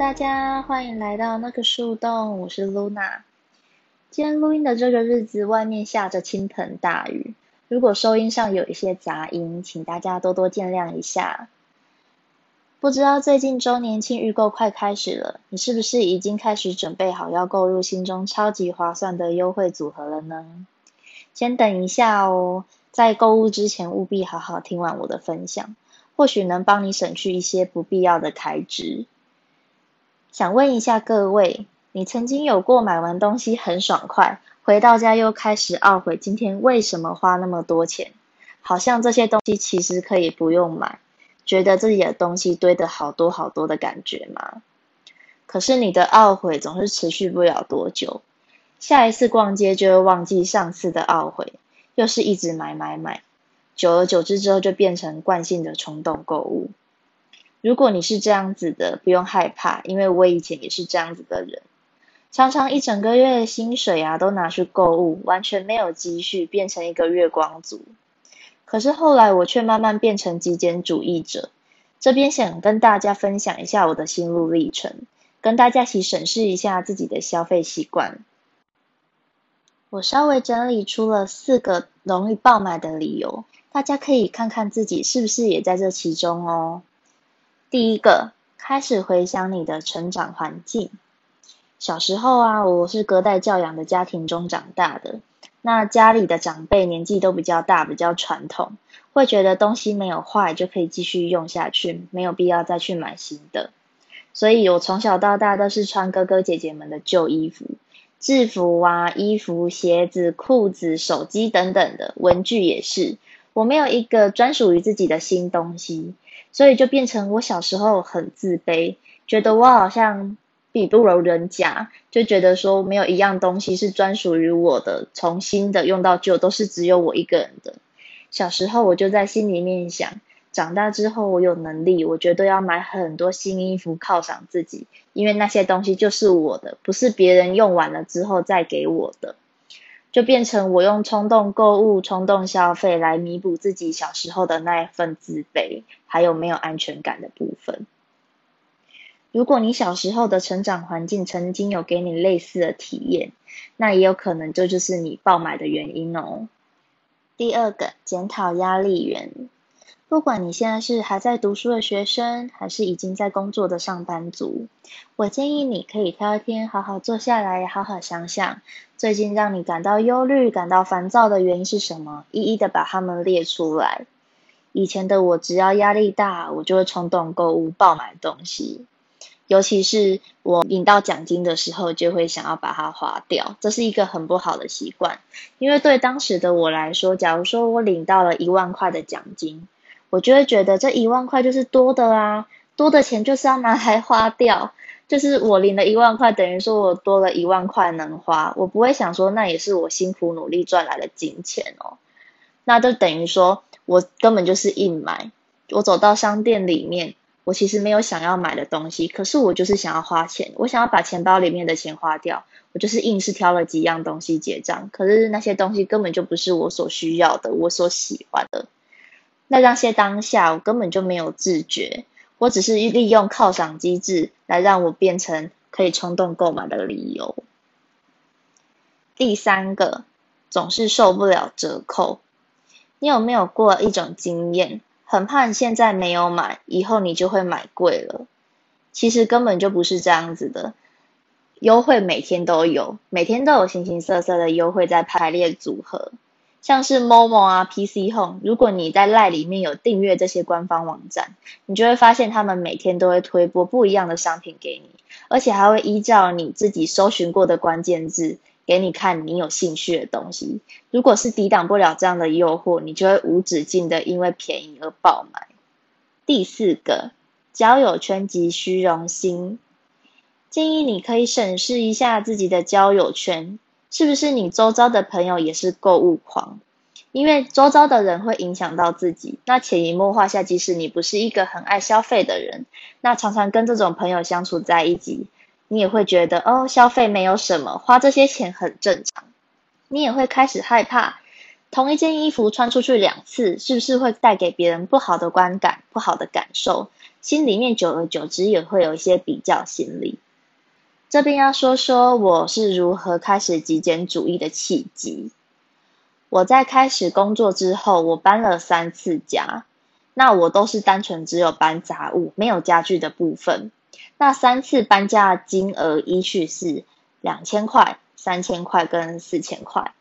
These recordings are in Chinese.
大家欢迎来到那个树洞，我是 Luna。今天录音的这个日子，外面下着倾盆大雨，如果收音上有一些杂音，请大家多多见谅一下。不知道最近周年庆预购快开始了，你是不是已经开始准备好要购入心中超级划算的优惠组合了呢？先等一下哦，在购物之前务必好好听完我的分享，或许能帮你省去一些不必要的开支。想问一下各位，你曾经有过买完东西很爽快，回到家又开始懊悔今天为什么花那么多钱？好像这些东西其实可以不用买，觉得自己的东西堆得好多好多的感觉吗？可是你的懊悔总是持续不了多久，下一次逛街就会忘记上次的懊悔，又是一直买买买，久而久之之后就变成惯性的冲动购物。如果你是这样子的，不用害怕，因为我以前也是这样子的人，常常一整个月的薪水啊都拿去购物，完全没有积蓄，变成一个月光族。可是后来我却慢慢变成极简主义者。这边想跟大家分享一下我的心路历程，跟大家一起审视一下自己的消费习惯。我稍微整理出了四个容易爆买的理由，大家可以看看自己是不是也在这其中哦。第一个，开始回想你的成长环境。小时候啊，我是隔代教养的家庭中长大的。那家里的长辈年纪都比较大，比较传统，会觉得东西没有坏就可以继续用下去，没有必要再去买新的。所以我从小到大都是穿哥哥姐姐们的旧衣服，制服啊、衣服、鞋子、裤子、手机等等的文具也是，我没有一个专属于自己的新东西。所以就变成我小时候很自卑，觉得我好像比不如人家，就觉得说没有一样东西是专属于我的，从新的用到旧都是只有我一个人的。小时候我就在心里面想，长大之后我有能力，我觉得要买很多新衣服犒赏自己，因为那些东西就是我的，不是别人用完了之后再给我的。就变成我用冲动购物、冲动消费来弥补自己小时候的那一份自卑，还有没有安全感的部分。如果你小时候的成长环境曾经有给你类似的体验，那也有可能这就是你爆买的原因哦。第二个，检讨压力源。不管你现在是还在读书的学生，还是已经在工作的上班族，我建议你可以挑一天，好好坐下来，好好想想，最近让你感到忧虑、感到烦躁的原因是什么，一一的把它们列出来。以前的我，只要压力大，我就会冲动购物、爆买东西，尤其是我领到奖金的时候，就会想要把它花掉，这是一个很不好的习惯。因为对当时的我来说，假如说我领到了一万块的奖金，我就会觉得这一万块就是多的啊，多的钱就是要拿来花掉，就是我领了一万块，等于说我多了一万块能花，我不会想说那也是我辛苦努力赚来的金钱哦，那就等于说我根本就是硬买，我走到商店里面，我其实没有想要买的东西，可是我就是想要花钱，我想要把钱包里面的钱花掉，我就是硬是挑了几样东西结账，可是那些东西根本就不是我所需要的，我所喜欢的。那那些当下我根本就没有自觉，我只是利用犒赏机制来让我变成可以冲动购买的理由。第三个，总是受不了折扣。你有没有过一种经验，很怕你现在没有买，以后你就会买贵了？其实根本就不是这样子的，优惠每天都有，每天都有形形色色的优惠在排列组合。像是 Momo 啊、PC Home，如果你在赖里面有订阅这些官方网站，你就会发现他们每天都会推播不一样的商品给你，而且还会依照你自己搜寻过的关键字给你看你有兴趣的东西。如果是抵挡不了这样的诱惑，你就会无止境的因为便宜而爆买。第四个，交友圈及虚荣心，建议你可以审视一下自己的交友圈。是不是你周遭的朋友也是购物狂？因为周遭的人会影响到自己。那潜移默化下，即使你不是一个很爱消费的人，那常常跟这种朋友相处在一起，你也会觉得哦，消费没有什么，花这些钱很正常。你也会开始害怕，同一件衣服穿出去两次，是不是会带给别人不好的观感、不好的感受？心里面久而久之也会有一些比较心理。这边要说说我是如何开始极简主义的契机。我在开始工作之后，我搬了三次家，那我都是单纯只有搬杂物，没有家具的部分。那三次搬家金额依序是两千块、三千块跟四千块。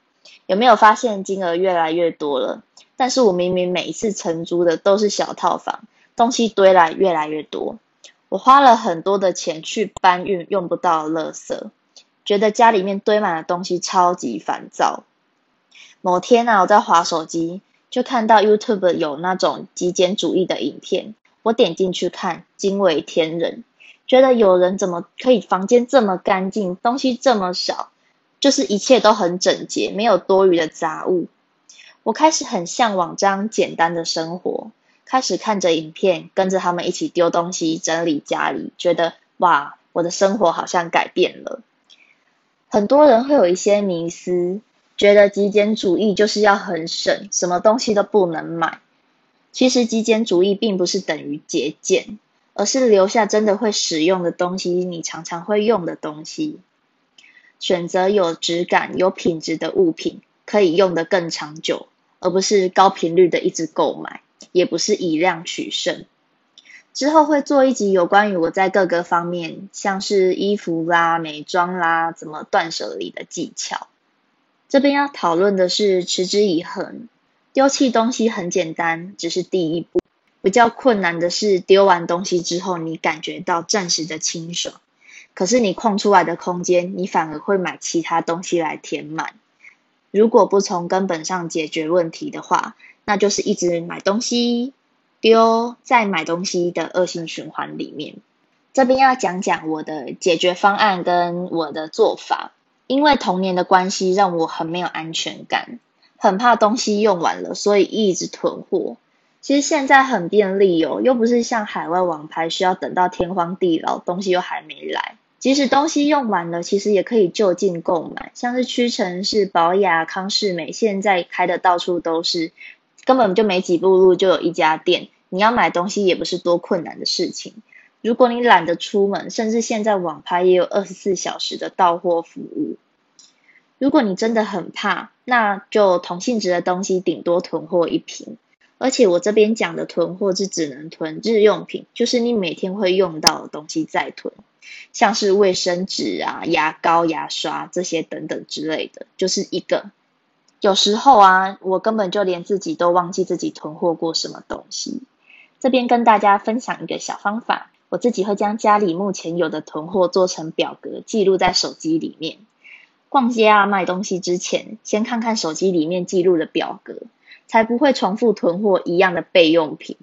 有没有发现金额越来越多了？但是我明明每一次承租的都是小套房，东西堆来越来越多。我花了很多的钱去搬运用不到垃圾，觉得家里面堆满了东西，超级烦躁。某天啊，我在划手机，就看到 YouTube 有那种极简主义的影片，我点进去看，惊为天人，觉得有人怎么可以房间这么干净，东西这么少，就是一切都很整洁，没有多余的杂物。我开始很向往这样简单的生活。开始看着影片，跟着他们一起丢东西、整理家里，觉得哇，我的生活好像改变了。很多人会有一些迷思，觉得极简主义就是要很省，什么东西都不能买。其实极简主义并不是等于节俭，而是留下真的会使用的东西，你常常会用的东西，选择有质感、有品质的物品，可以用得更长久，而不是高频率的一直购买。也不是以量取胜。之后会做一集有关于我在各个方面，像是衣服啦、美妆啦，怎么断舍离的技巧。这边要讨论的是持之以恒。丢弃东西很简单，只是第一步。比较困难的是丢完东西之后，你感觉到暂时的清爽，可是你空出来的空间，你反而会买其他东西来填满。如果不从根本上解决问题的话，那就是一直买东西丢，再买东西的恶性循环里面。这边要讲讲我的解决方案跟我的做法。因为童年的关系，让我很没有安全感，很怕东西用完了，所以一直囤货。其实现在很便利哦，又不是像海外网拍需要等到天荒地老，东西又还没来。即使东西用完了，其实也可以就近购买，像是屈臣氏、宝雅、康士美，现在开的到处都是。根本就没几步路就有一家店，你要买东西也不是多困难的事情。如果你懒得出门，甚至现在网拍也有二十四小时的到货服务。如果你真的很怕，那就同性质的东西顶多囤货一瓶。而且我这边讲的囤货是只能囤日用品，就是你每天会用到的东西再囤，像是卫生纸啊、牙膏、牙刷这些等等之类的，就是一个。有时候啊，我根本就连自己都忘记自己囤货过什么东西。这边跟大家分享一个小方法，我自己会将家里目前有的囤货做成表格，记录在手机里面。逛街啊，买东西之前，先看看手机里面记录的表格，才不会重复囤货一样的备用品。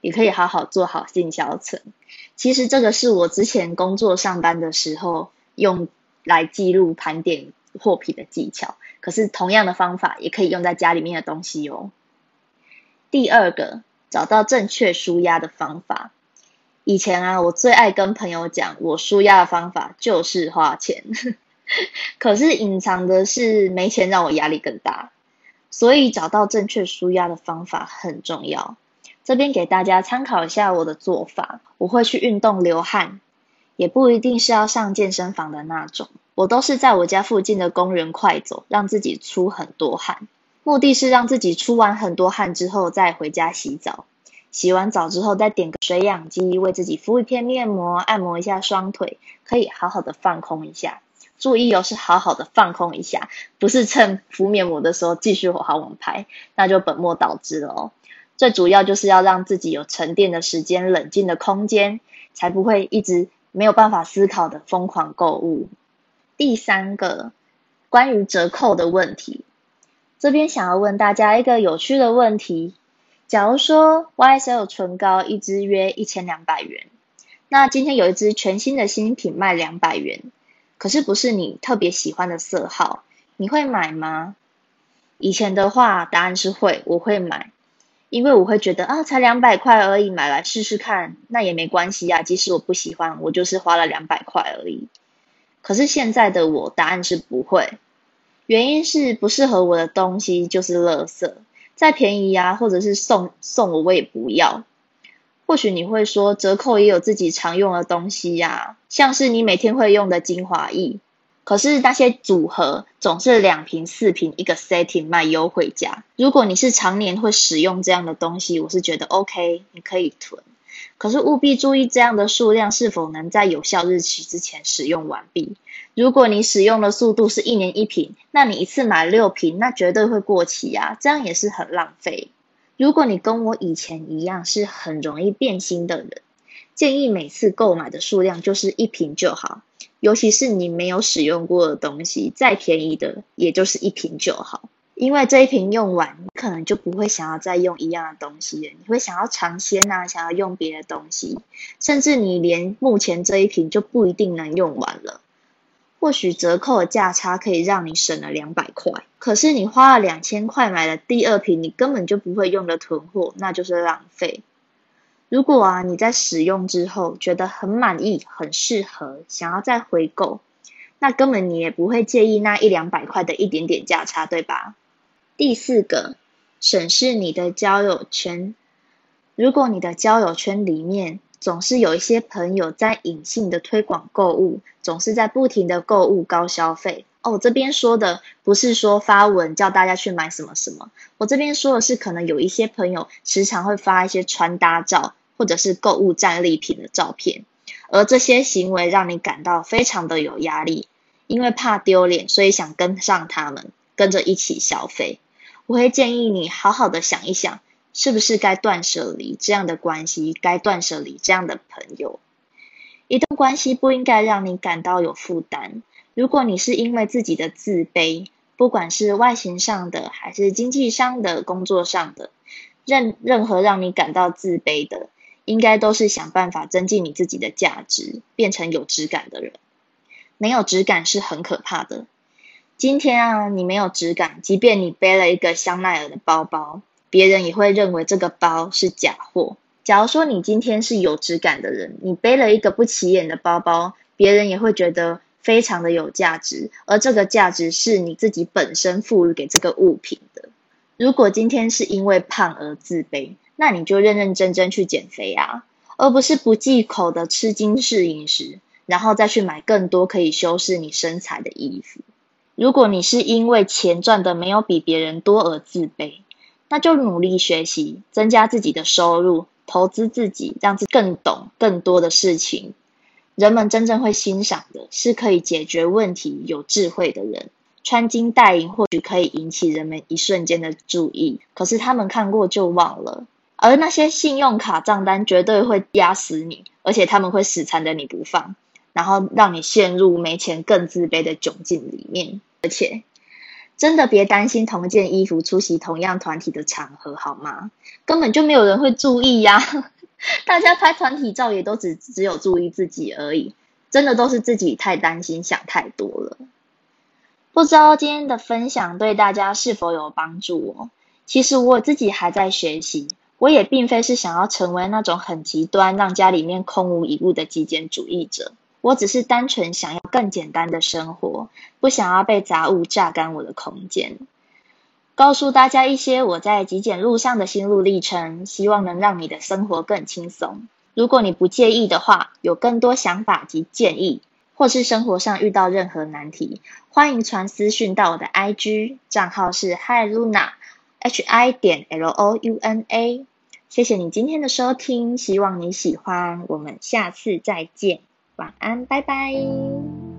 也可以好好做好进销存。其实这个是我之前工作上班的时候用来记录盘点货品的技巧。可是同样的方法也可以用在家里面的东西哦。第二个，找到正确舒压的方法。以前啊，我最爱跟朋友讲，我舒压的方法就是花钱。可是隐藏的是没钱让我压力更大，所以找到正确舒压的方法很重要。这边给大家参考一下我的做法，我会去运动流汗，也不一定是要上健身房的那种。我都是在我家附近的公园快走，让自己出很多汗，目的是让自己出完很多汗之后再回家洗澡。洗完澡之后再点个水养机，为自己敷一片面膜，按摩一下双腿，可以好好的放空一下。注意哦，是好好的放空一下，不是趁敷面膜的时候继续好网拍，那就本末倒置了哦。最主要就是要让自己有沉淀的时间、冷静的空间，才不会一直没有办法思考的疯狂购物。第三个关于折扣的问题，这边想要问大家一个有趣的问题：假如说 YSL 唇膏一支约一千两百元，那今天有一支全新的新品卖两百元，可是不是你特别喜欢的色号，你会买吗？以前的话，答案是会，我会买，因为我会觉得啊，才两百块而已，买来试试看，那也没关系呀，即使我不喜欢，我就是花了两百块而已。可是现在的我，答案是不会。原因是不适合我的东西就是垃圾，再便宜啊，或者是送送我我也不要。或许你会说，折扣也有自己常用的东西呀，像是你每天会用的精华液。可是那些组合总是两瓶、四瓶一个 setting 卖优惠价。如果你是常年会使用这样的东西，我是觉得 OK，你可以囤。可是务必注意这样的数量是否能在有效日期之前使用完毕。如果你使用的速度是一年一瓶，那你一次买六瓶，那绝对会过期啊，这样也是很浪费。如果你跟我以前一样是很容易变心的人，建议每次购买的数量就是一瓶就好。尤其是你没有使用过的东西，再便宜的也就是一瓶就好。因为这一瓶用完，你可能就不会想要再用一样的东西了。你会想要尝鲜啊，想要用别的东西，甚至你连目前这一瓶就不一定能用完了。或许折扣的价差可以让你省了两百块，可是你花了两千块买了第二瓶，你根本就不会用的囤货，那就是浪费。如果啊你在使用之后觉得很满意、很适合，想要再回购，那根本你也不会介意那一两百块的一点点价差，对吧？第四个，审视你的交友圈。如果你的交友圈里面，总是有一些朋友在隐性的推广购物，总是在不停的购物高消费。哦，这边说的不是说发文叫大家去买什么什么，我这边说的是可能有一些朋友时常会发一些穿搭照，或者是购物战利品的照片，而这些行为让你感到非常的有压力，因为怕丢脸，所以想跟上他们，跟着一起消费。我会建议你好好的想一想。是不是该断舍离这样的关系？该断舍离这样的朋友？一段关系不应该让你感到有负担。如果你是因为自己的自卑，不管是外形上的，还是经济上的、工作上的，任任何让你感到自卑的，应该都是想办法增进你自己的价值，变成有质感的人。没有质感是很可怕的。今天啊，你没有质感，即便你背了一个香奈儿的包包。别人也会认为这个包是假货。假如说你今天是有质感的人，你背了一个不起眼的包包，别人也会觉得非常的有价值，而这个价值是你自己本身赋予给这个物品的。如果今天是因为胖而自卑，那你就认认真真去减肥啊，而不是不忌口的吃精致饮食，然后再去买更多可以修饰你身材的衣服。如果你是因为钱赚的没有比别人多而自卑，那就努力学习，增加自己的收入，投资自己，让自己更懂更多的事情。人们真正会欣赏的是可以解决问题、有智慧的人。穿金戴银或许可以引起人们一瞬间的注意，可是他们看过就忘了。而那些信用卡账单绝对会压死你，而且他们会死缠着你不放，然后让你陷入没钱更自卑的窘境里面，而且。真的别担心同件衣服出席同样团体的场合好吗？根本就没有人会注意呀！大家拍团体照也都只只有注意自己而已，真的都是自己太担心想太多了。不知道今天的分享对大家是否有帮助哦？其实我自己还在学习，我也并非是想要成为那种很极端让家里面空无一物的极简主义者。我只是单纯想要更简单的生活，不想要被杂物榨干我的空间。告诉大家一些我在极简路上的心路历程，希望能让你的生活更轻松。如果你不介意的话，有更多想法及建议，或是生活上遇到任何难题，欢迎传私讯到我的 IG 账号是 Hi Luna H I 点 L O U N A。谢谢你今天的收听，希望你喜欢，我们下次再见。晚安，拜拜。